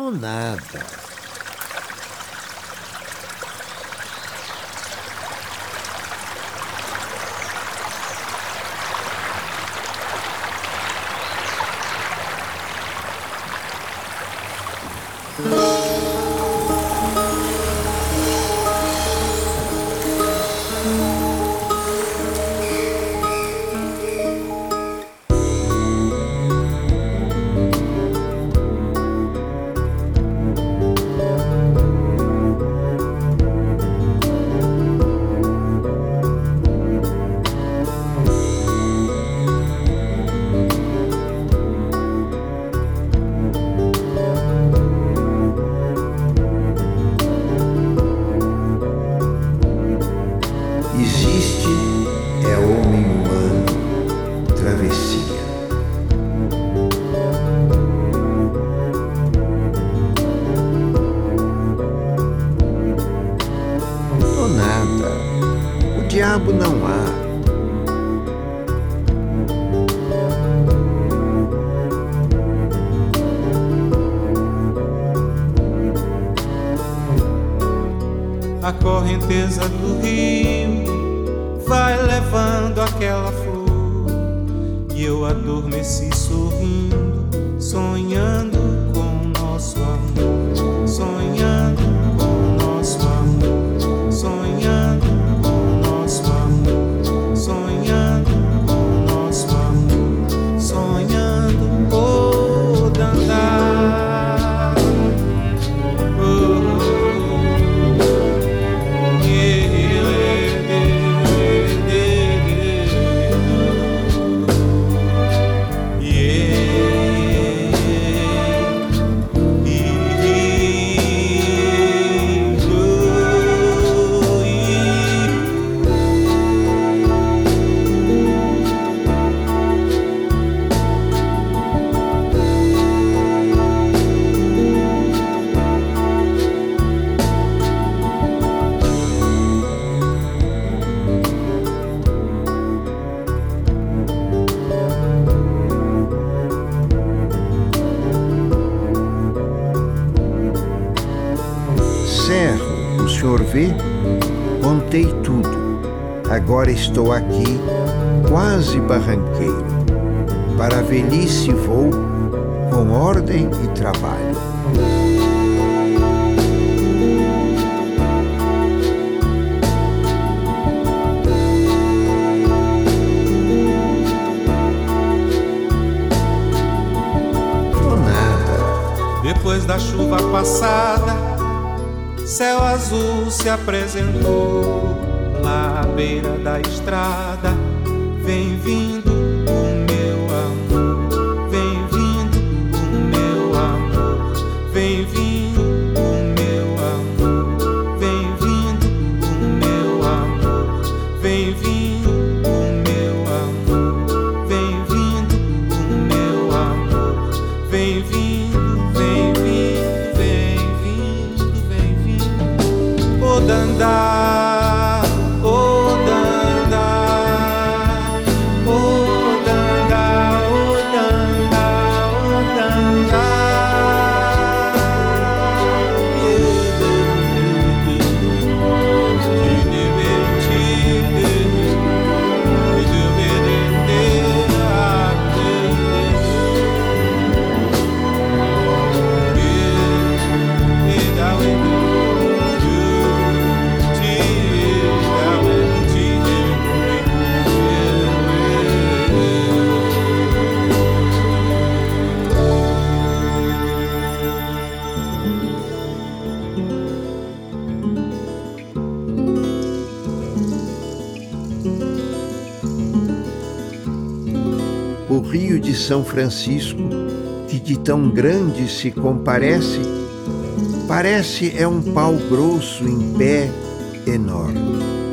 não nada. agora estou aqui, quase barranqueiro. Para a velhice vou com ordem e trabalho. Depois da chuva passada, céu azul se apresentou beira da estrada, vem vindo São Francisco, que de tão grande se comparece, parece é um pau grosso em pé enorme.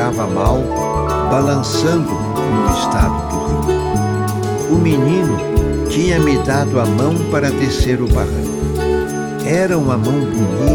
Equilibrava mal, balançando no estado do rio. O menino tinha me dado a mão para descer o barranco. Era uma mão bonita,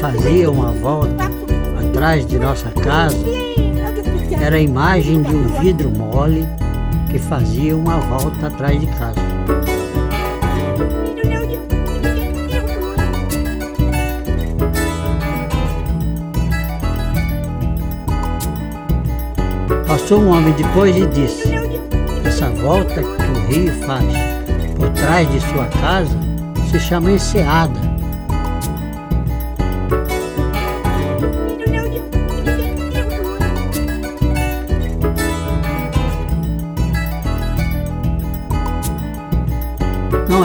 fazia uma volta atrás de nossa casa era a imagem de um vidro mole que fazia uma volta atrás de casa. Passou um homem depois e disse: Essa volta que o rio faz por trás de sua casa se chama enseada.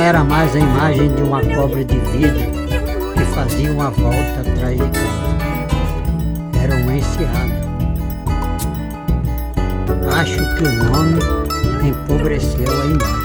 Era mais a imagem de uma cobra de vidro que fazia uma volta atrás de casa. Era uma enseada. Acho que o nome empobreceu a imagem.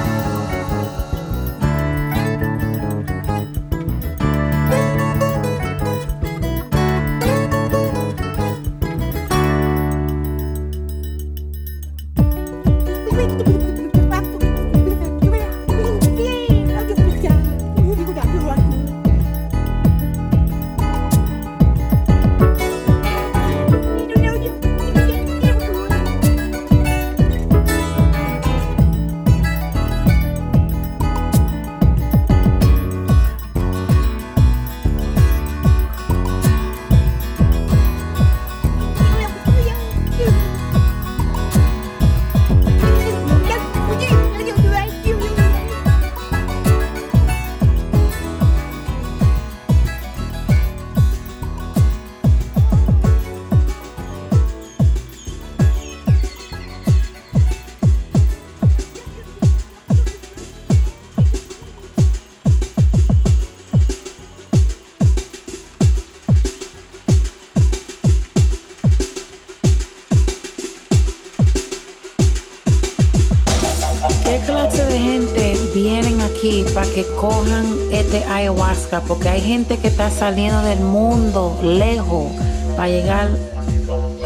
aquí para que cojan este ayahuasca, porque hay gente que está saliendo del mundo lejos para llegar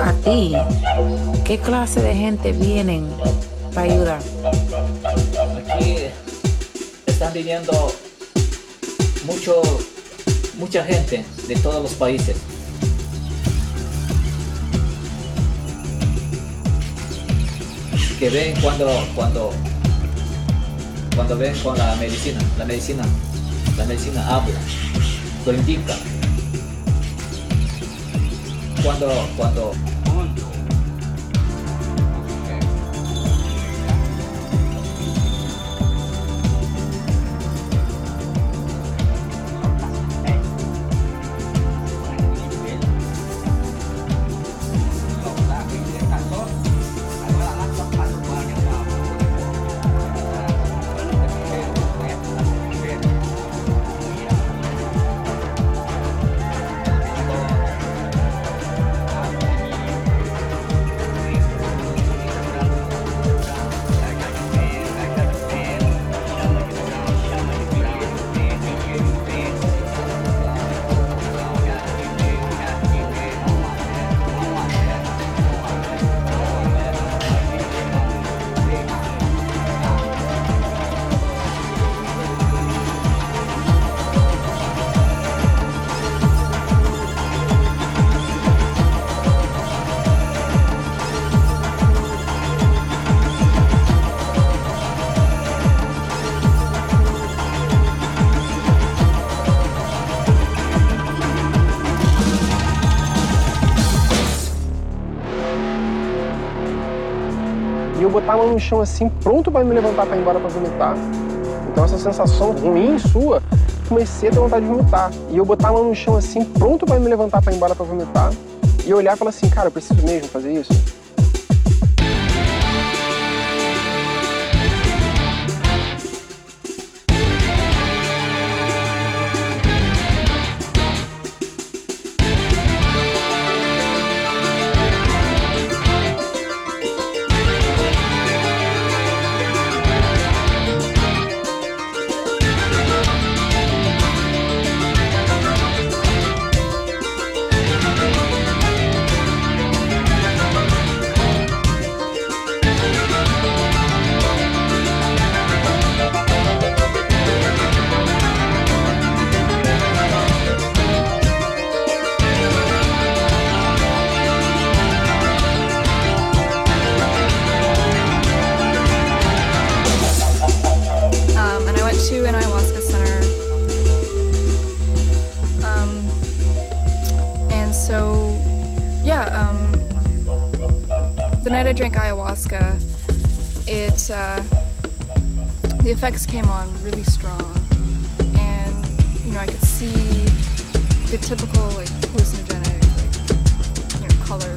a ti. ¿Qué clase de gente vienen para ayudar? Aquí están viniendo mucho, mucha gente de todos los países. Que ven cuando, cuando, cuando ven con la medicina, la medicina, la medicina habla, lo indica. Cuando, cuando botar a mão no chão assim, pronto para me levantar para ir embora para vomitar. Então essa sensação ruim sua, comecei a ter vontade de vomitar. E eu botar a mão no chão assim, pronto para me levantar para ir embora para vomitar. E olhar e falar assim, cara, eu preciso mesmo fazer isso? Yeah, um, the night I drank ayahuasca, it uh, the effects came on really strong, and you know I could see the typical like hallucinogenic like you know colors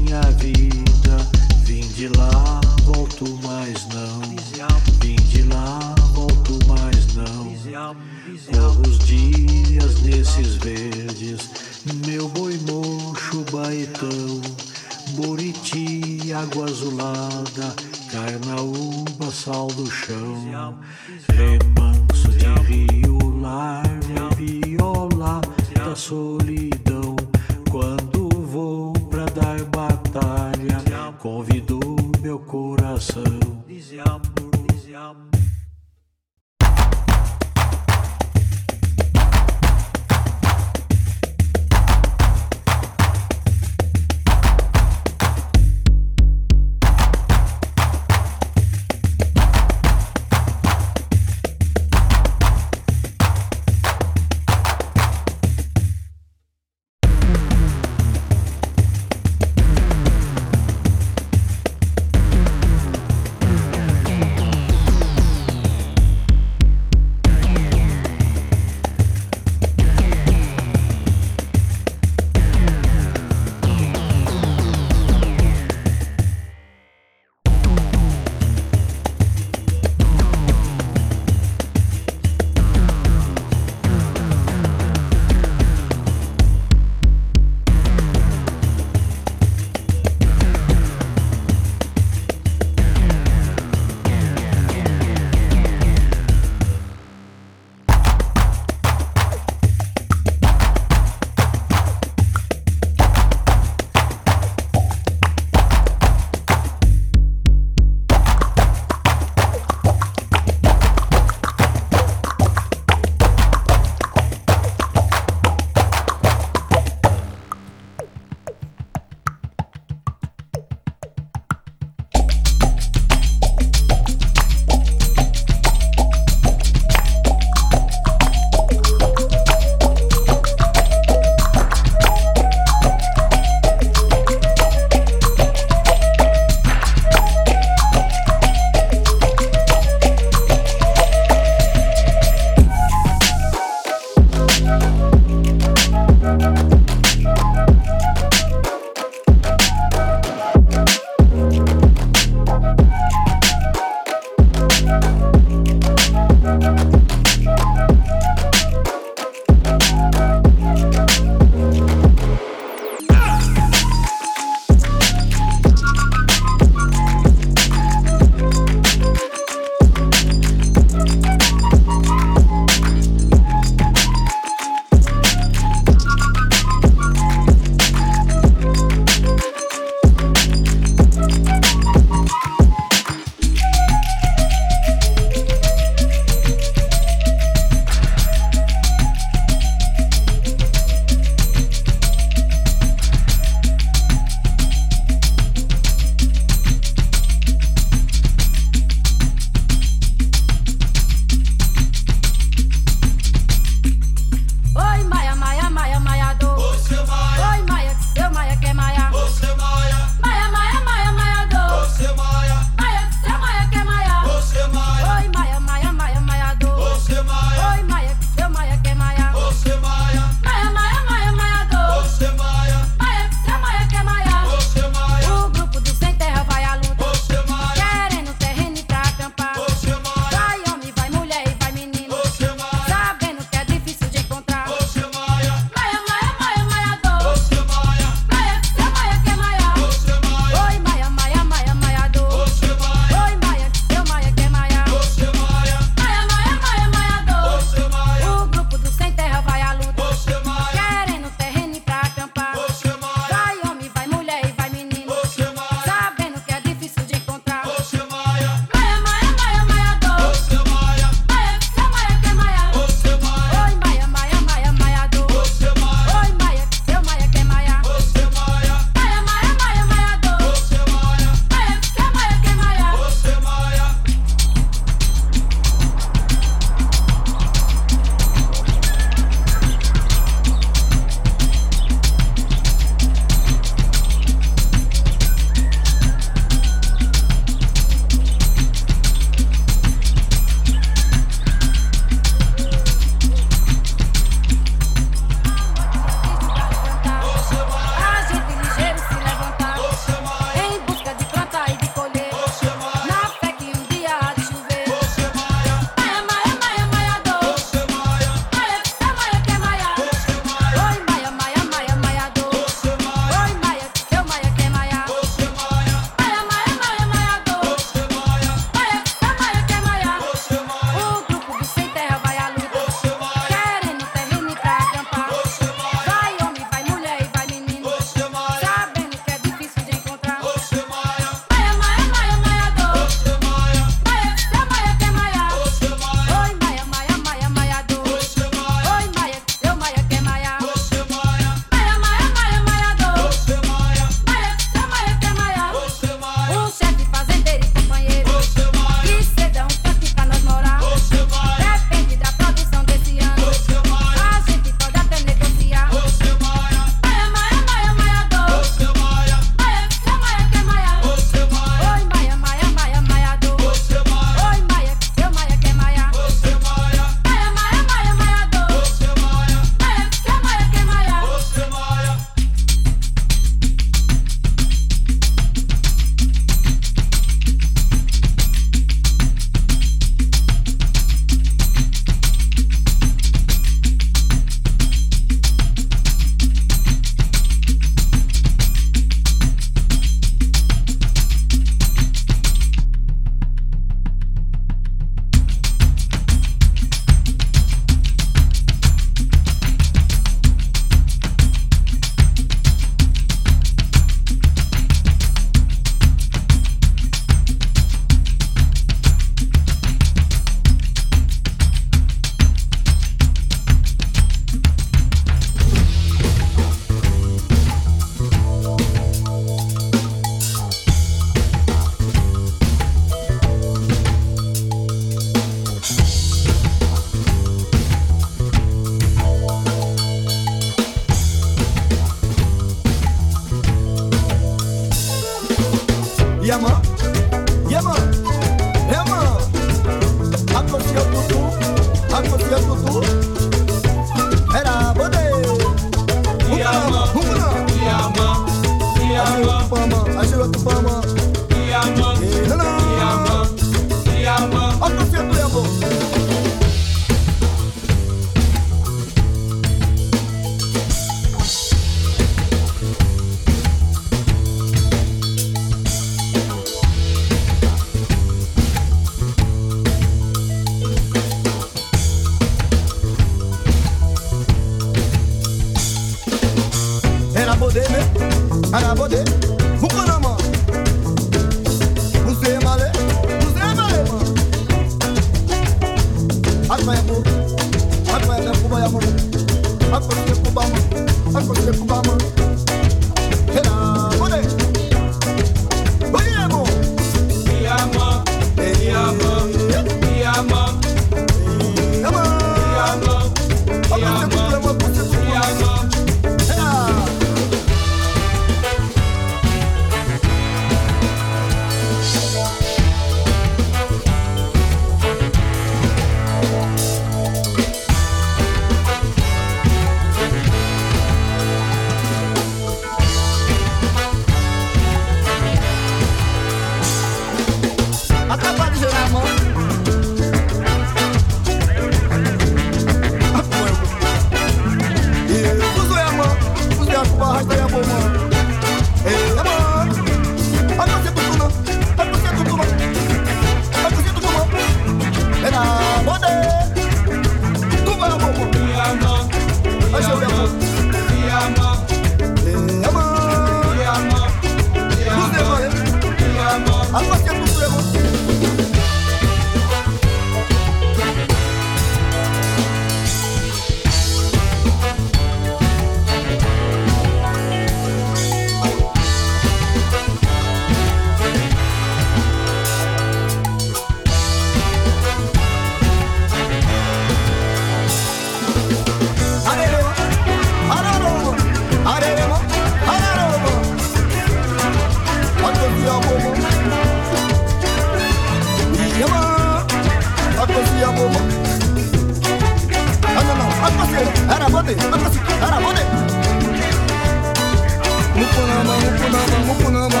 Mupunama, Mupunama, Mupunama,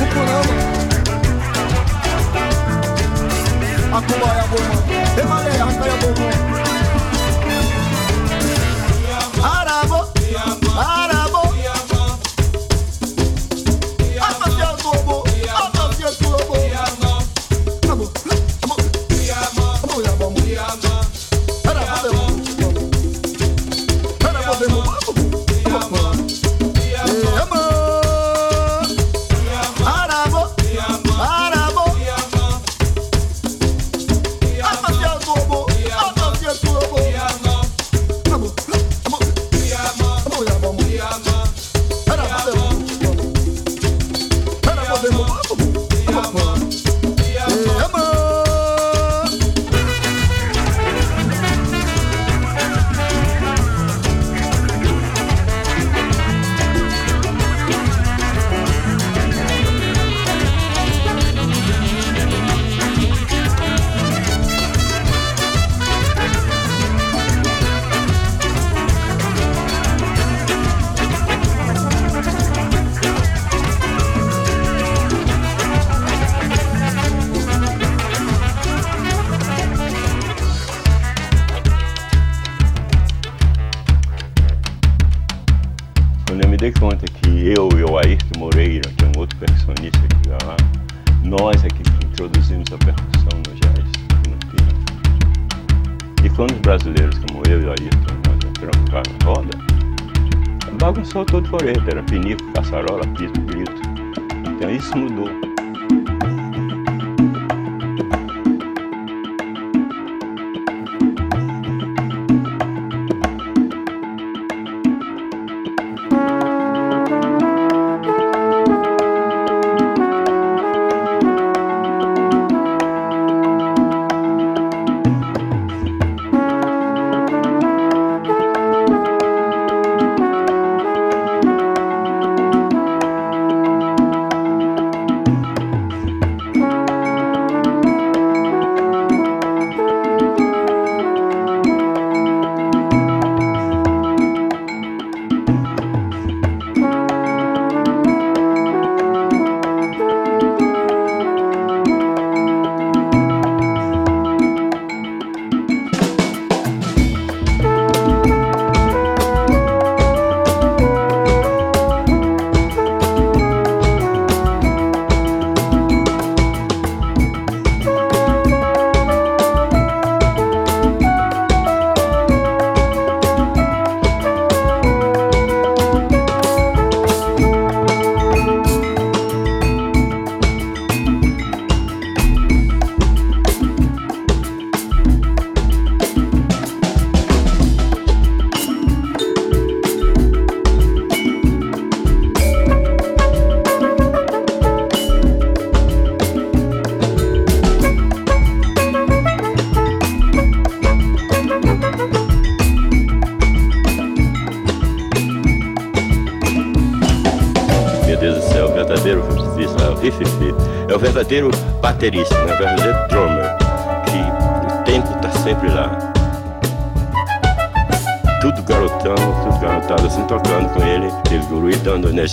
Mupunama. Akubaya boma, emale akaya.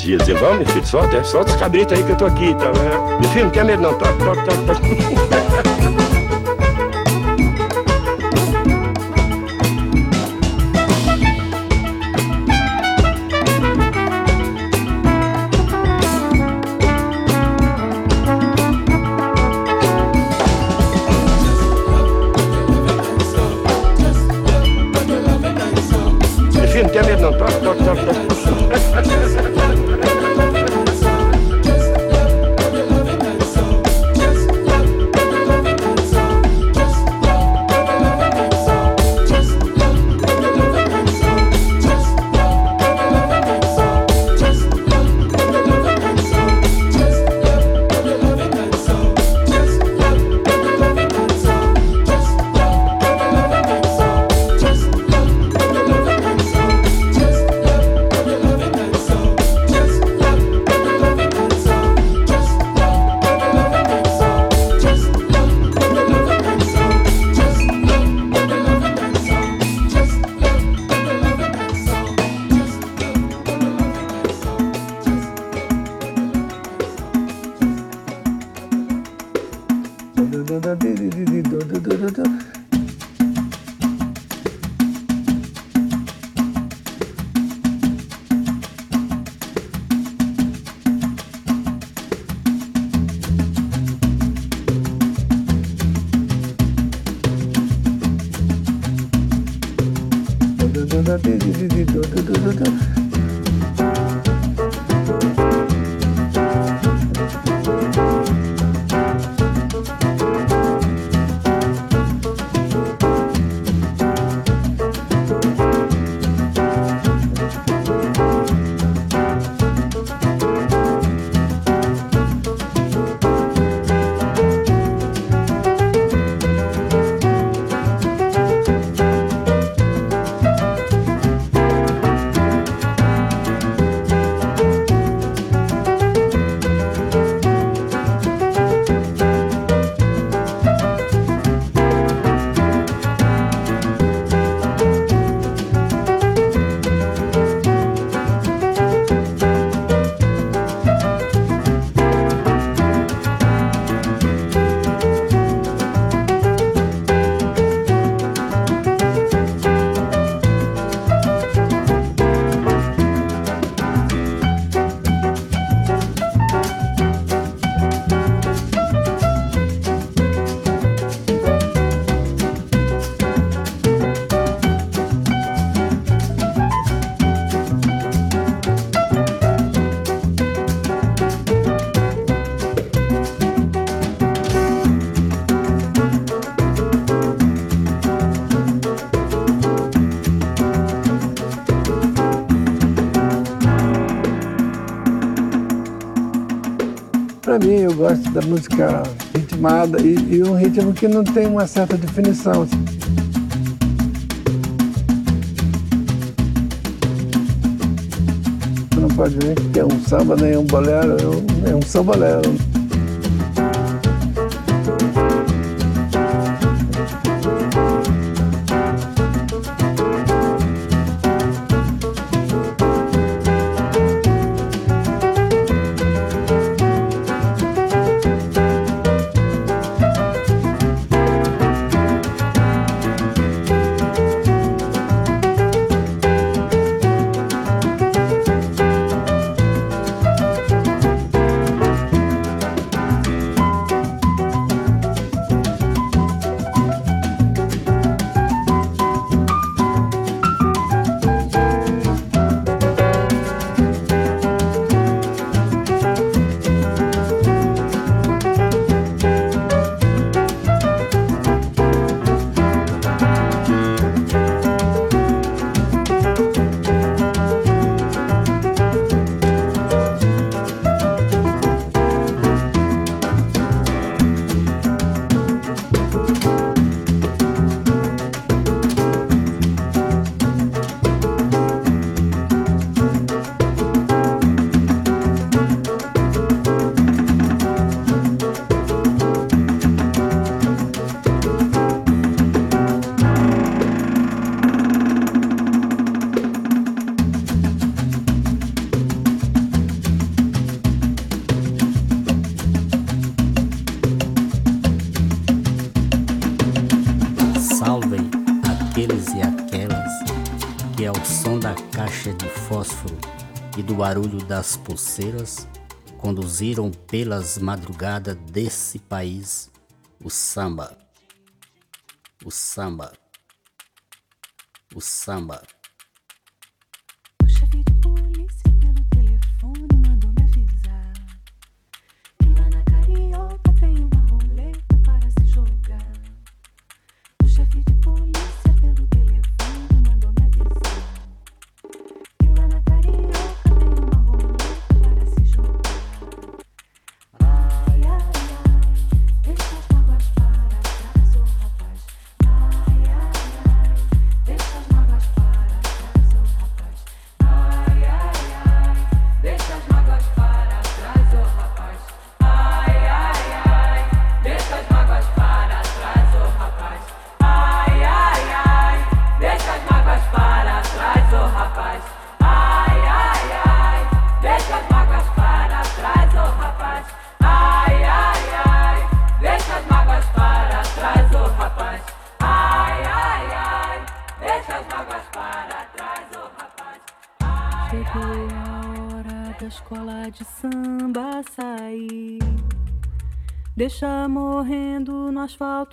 E dando energia, dizendo, vamos, meu filho, solta, solta os cabritos aí que eu tô aqui, tá vendo? Meu filho, não quer medo não, toca, toca, toca, gosto da música ritmada e, e um ritmo que não tem uma certa definição. Você não pode ver que é um samba, nem um bolero, é um, é um. Da caixa de fósforo e do barulho das pulseiras conduziram pelas madrugadas desse país o samba, o samba, o samba.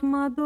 No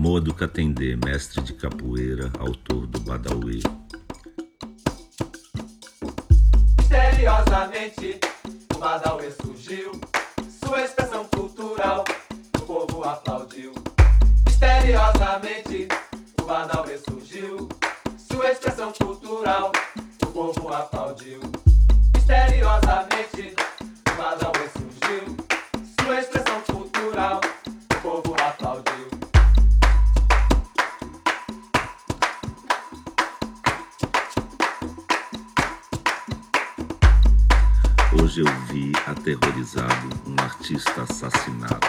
Modo Catendê, mestre de capoeira, autor do Badawi. Misteriosamente, o Badawi surgiu, sua expressão cultural povo aplaudiu. Misteriosamente, o Banal ressurgiu. Sua expressão cultural, o povo aplaudiu. Misteriosamente, o Banal ressurgiu. Sua expressão cultural, o povo aplaudiu. Hoje eu vi aterrorizado um artista assassinado.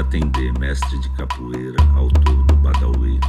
atender, mestre de capoeira, autor do Badawi.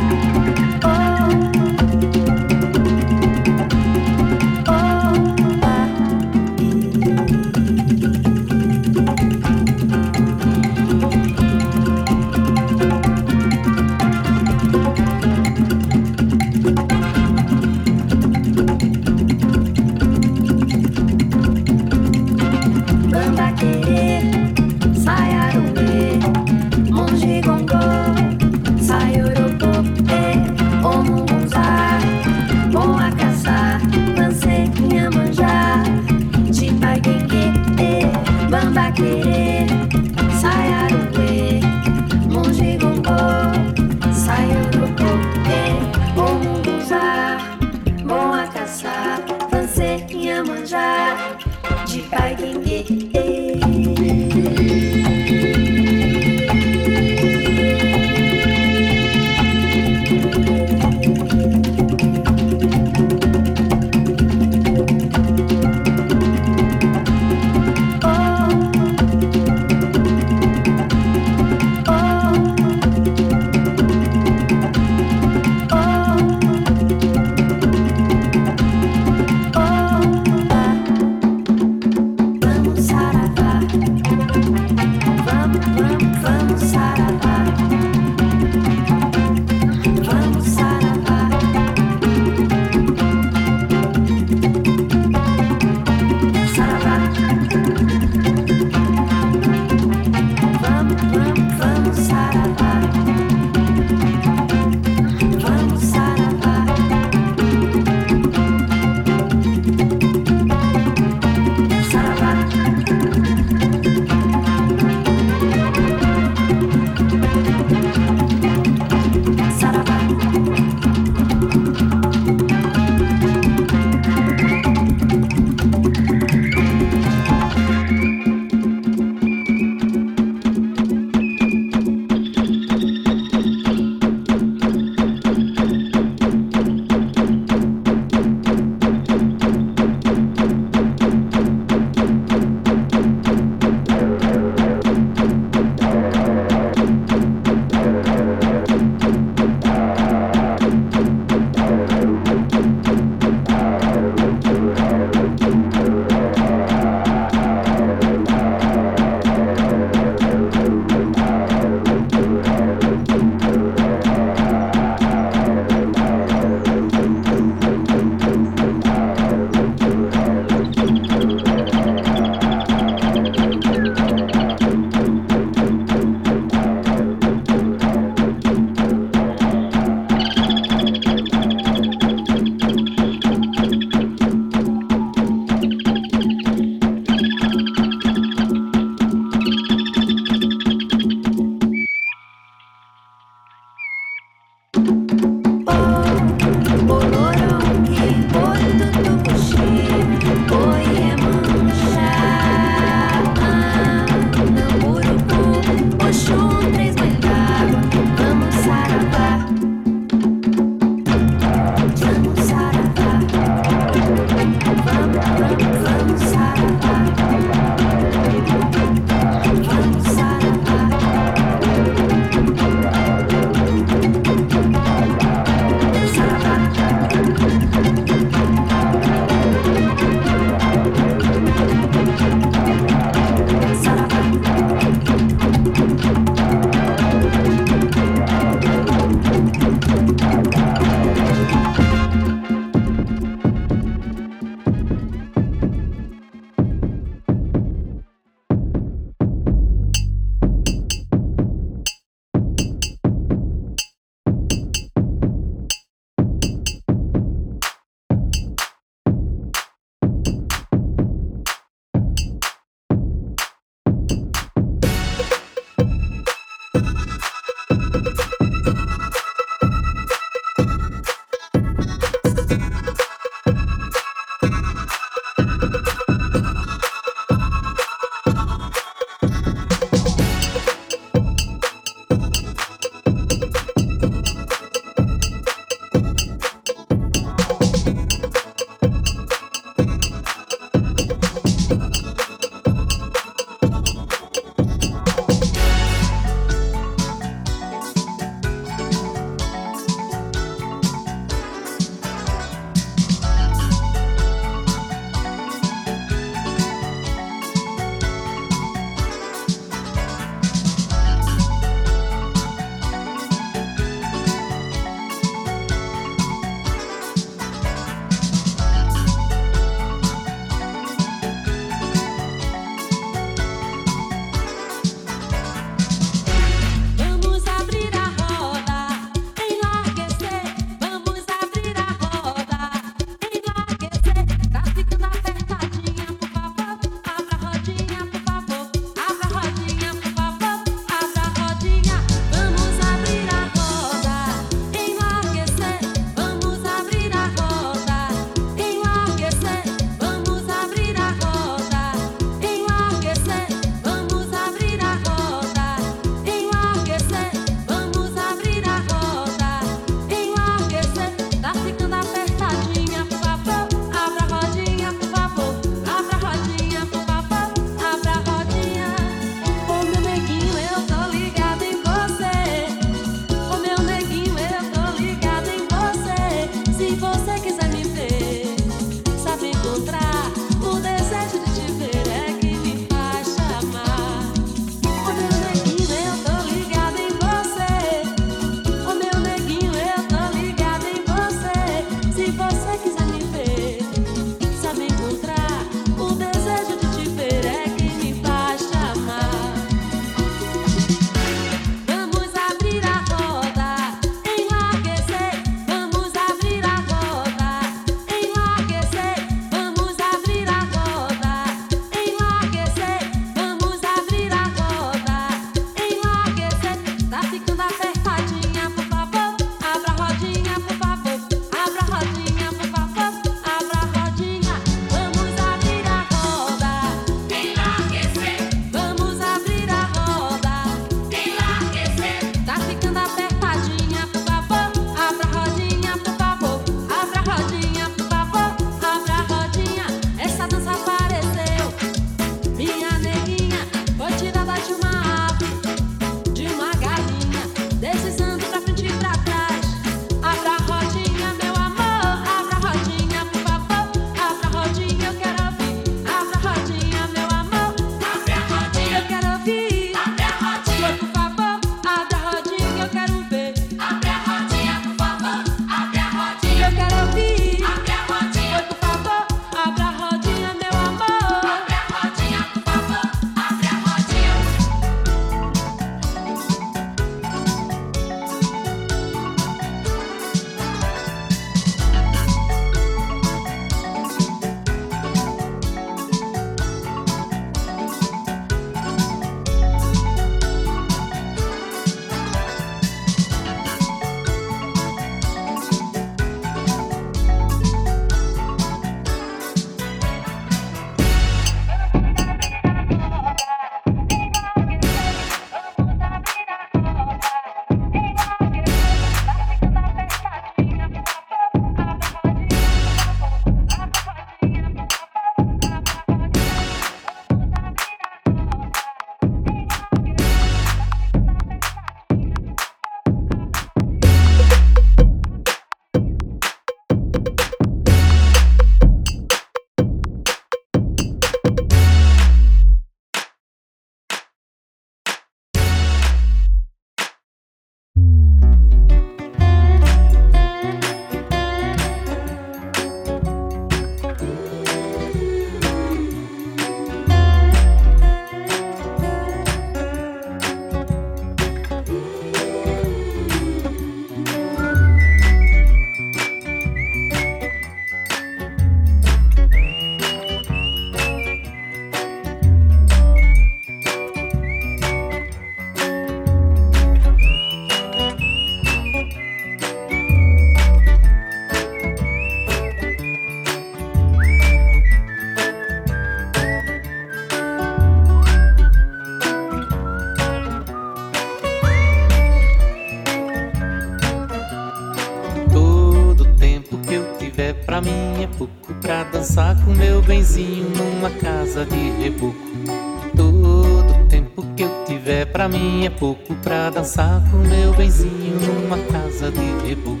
É pouco pra dançar com meu benzinho numa casa de reboco.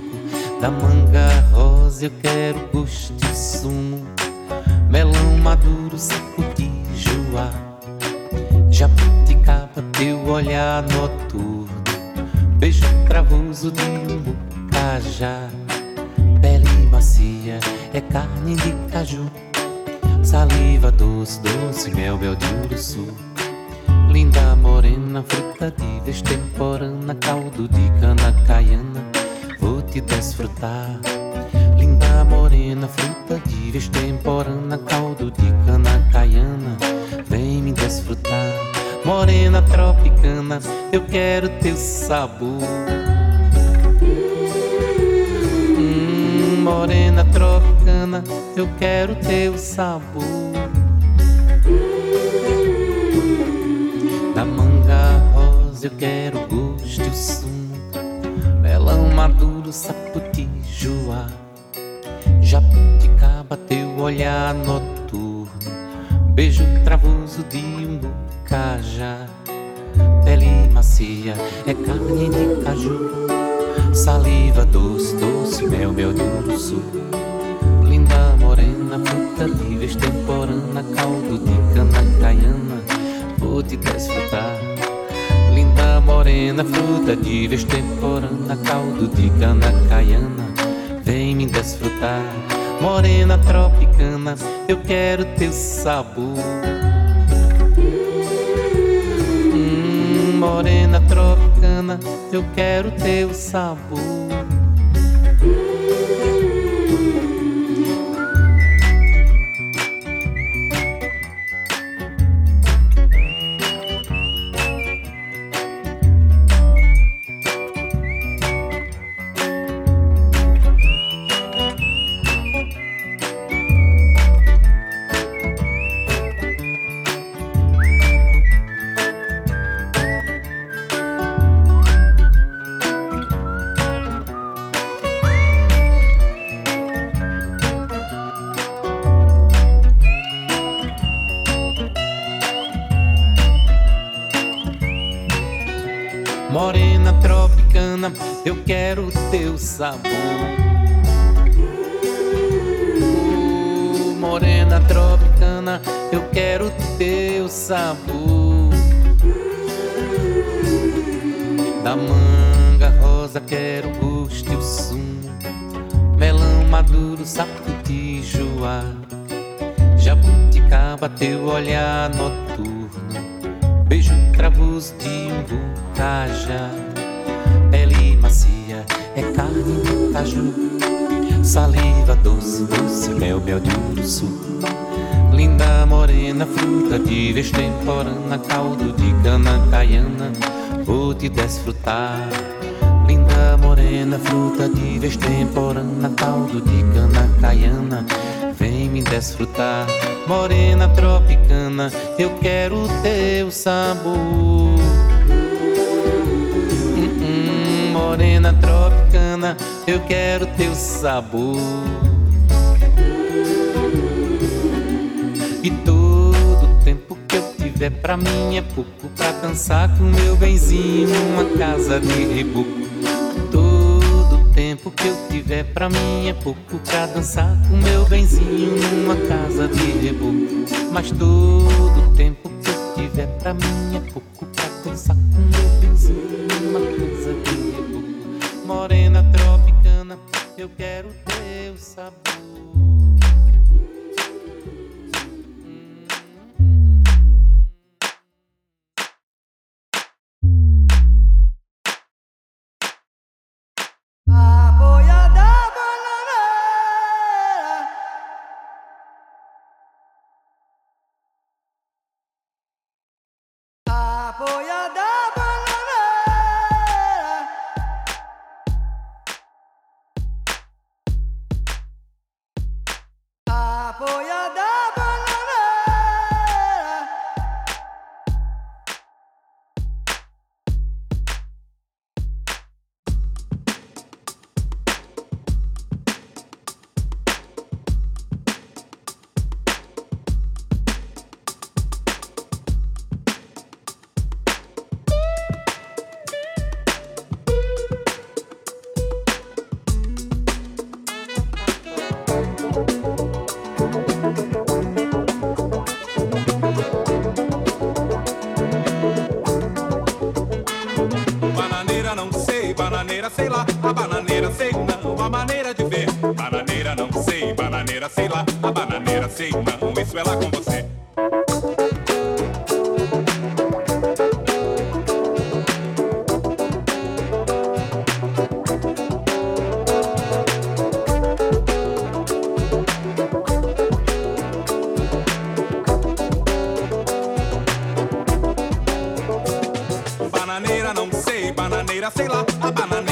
Da manga rosa eu quero Linda morena, fruta livre, extemporânea Caldo de cana caiana te desfrutar Linda morena, fruta de vez temporana, caldo de cana caiana, vem me desfrutar. Morena tropicana, eu quero teu sabor. Hum, morena tropicana, eu quero teu sabor. Sabor. Morena tropicana, eu quero teu sabor. Da manga rosa quero gosto e o sumo, melão maduro, sapo de joá. Jabuticaba, teu olhar noturno, beijo travoso de um bucajá. Caju, saliva doce, doce, mel, mel de urso. Linda morena, fruta de vez caldo de cana caiana, vou te desfrutar. Linda morena, fruta de vez caldo de cana caiana, vem me desfrutar. Morena tropicana, eu quero teu sabor. Morena tropicana, eu quero teu sabor. E todo tempo que eu tiver pra mim é pouco pra dançar com meu benzinho numa casa de reboco. Todo tempo que eu tiver pra mim é pouco pra dançar com meu benzinho numa casa de reboco. Mas todo tempo que eu tiver pra mim é pouco pra dançar com meu benzinho numa casa de reboco. Morena tropicana, eu quero teu sabor. sailor, a banana.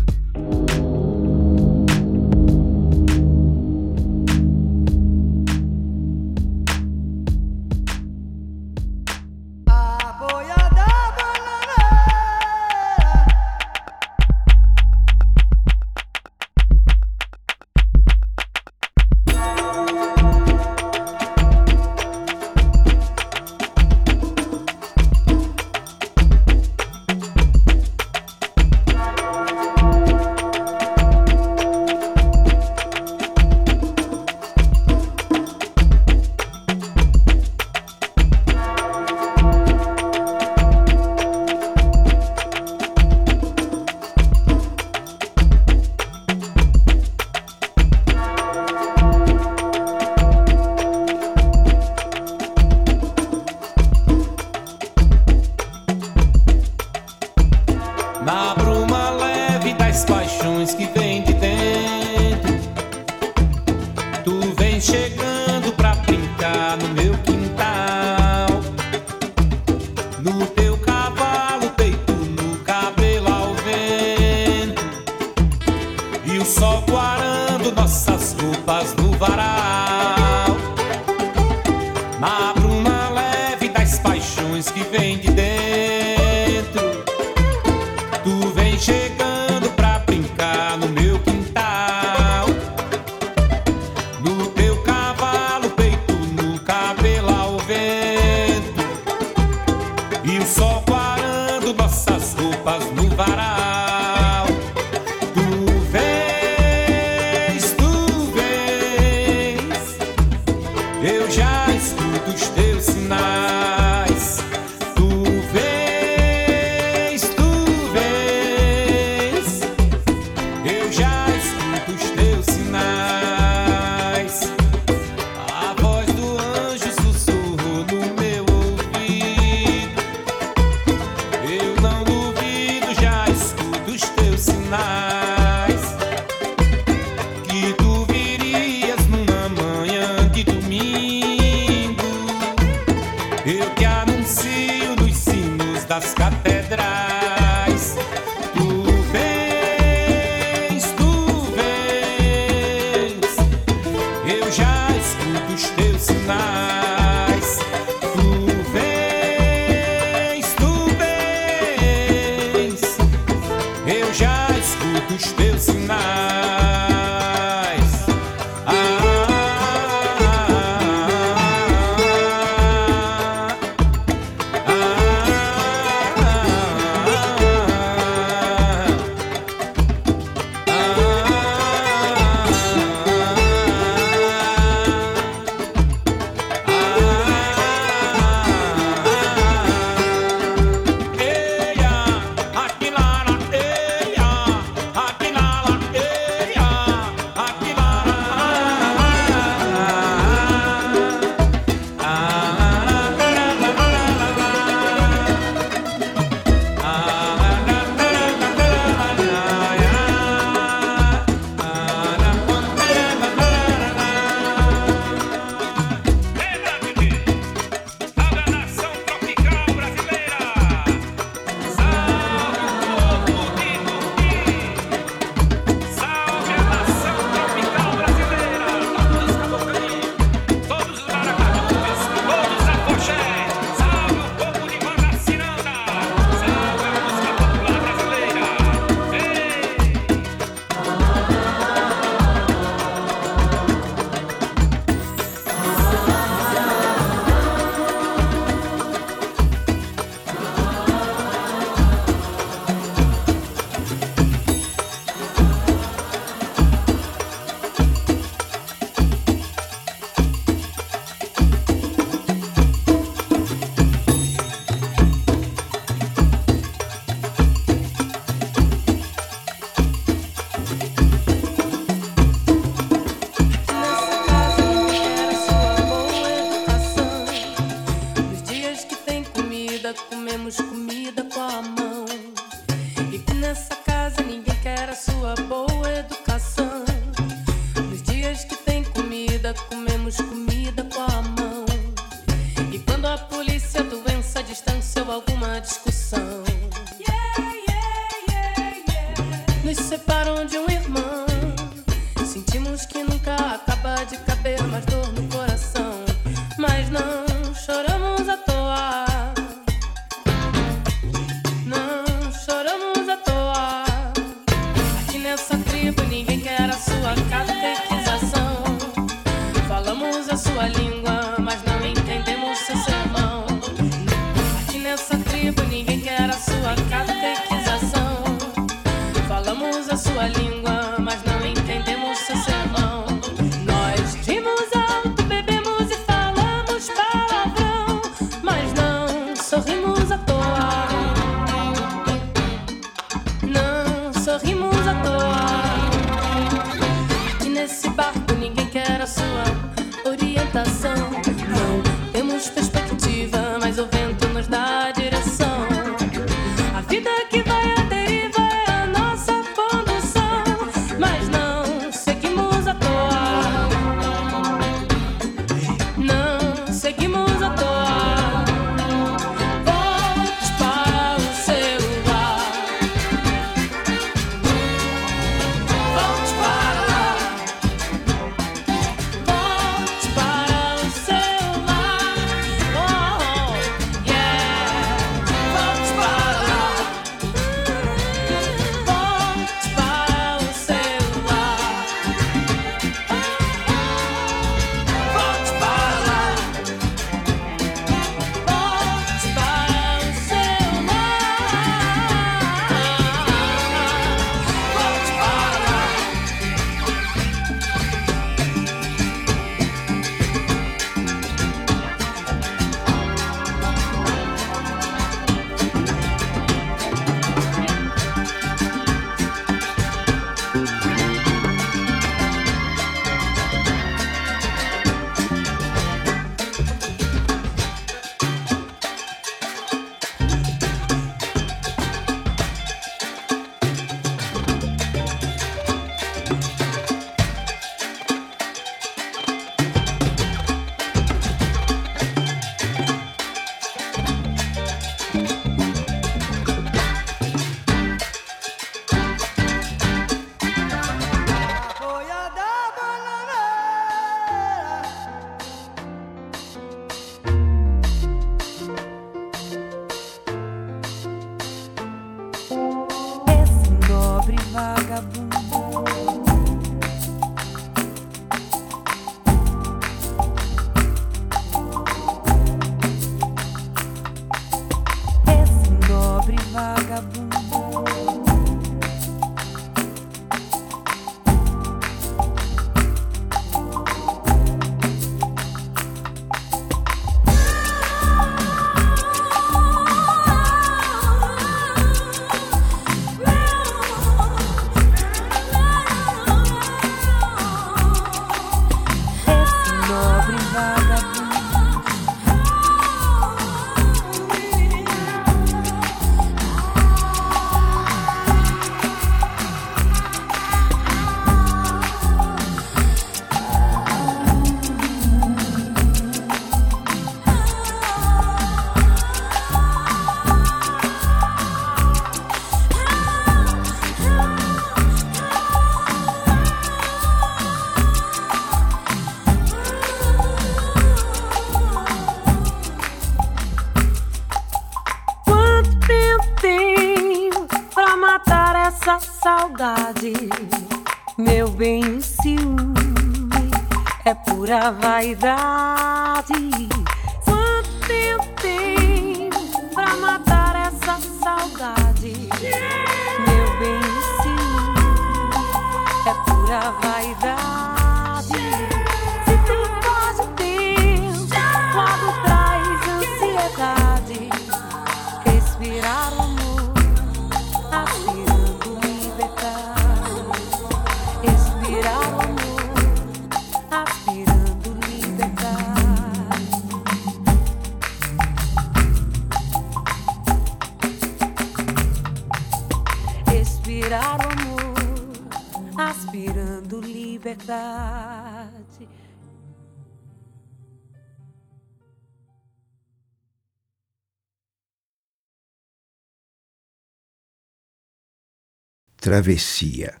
Travessia.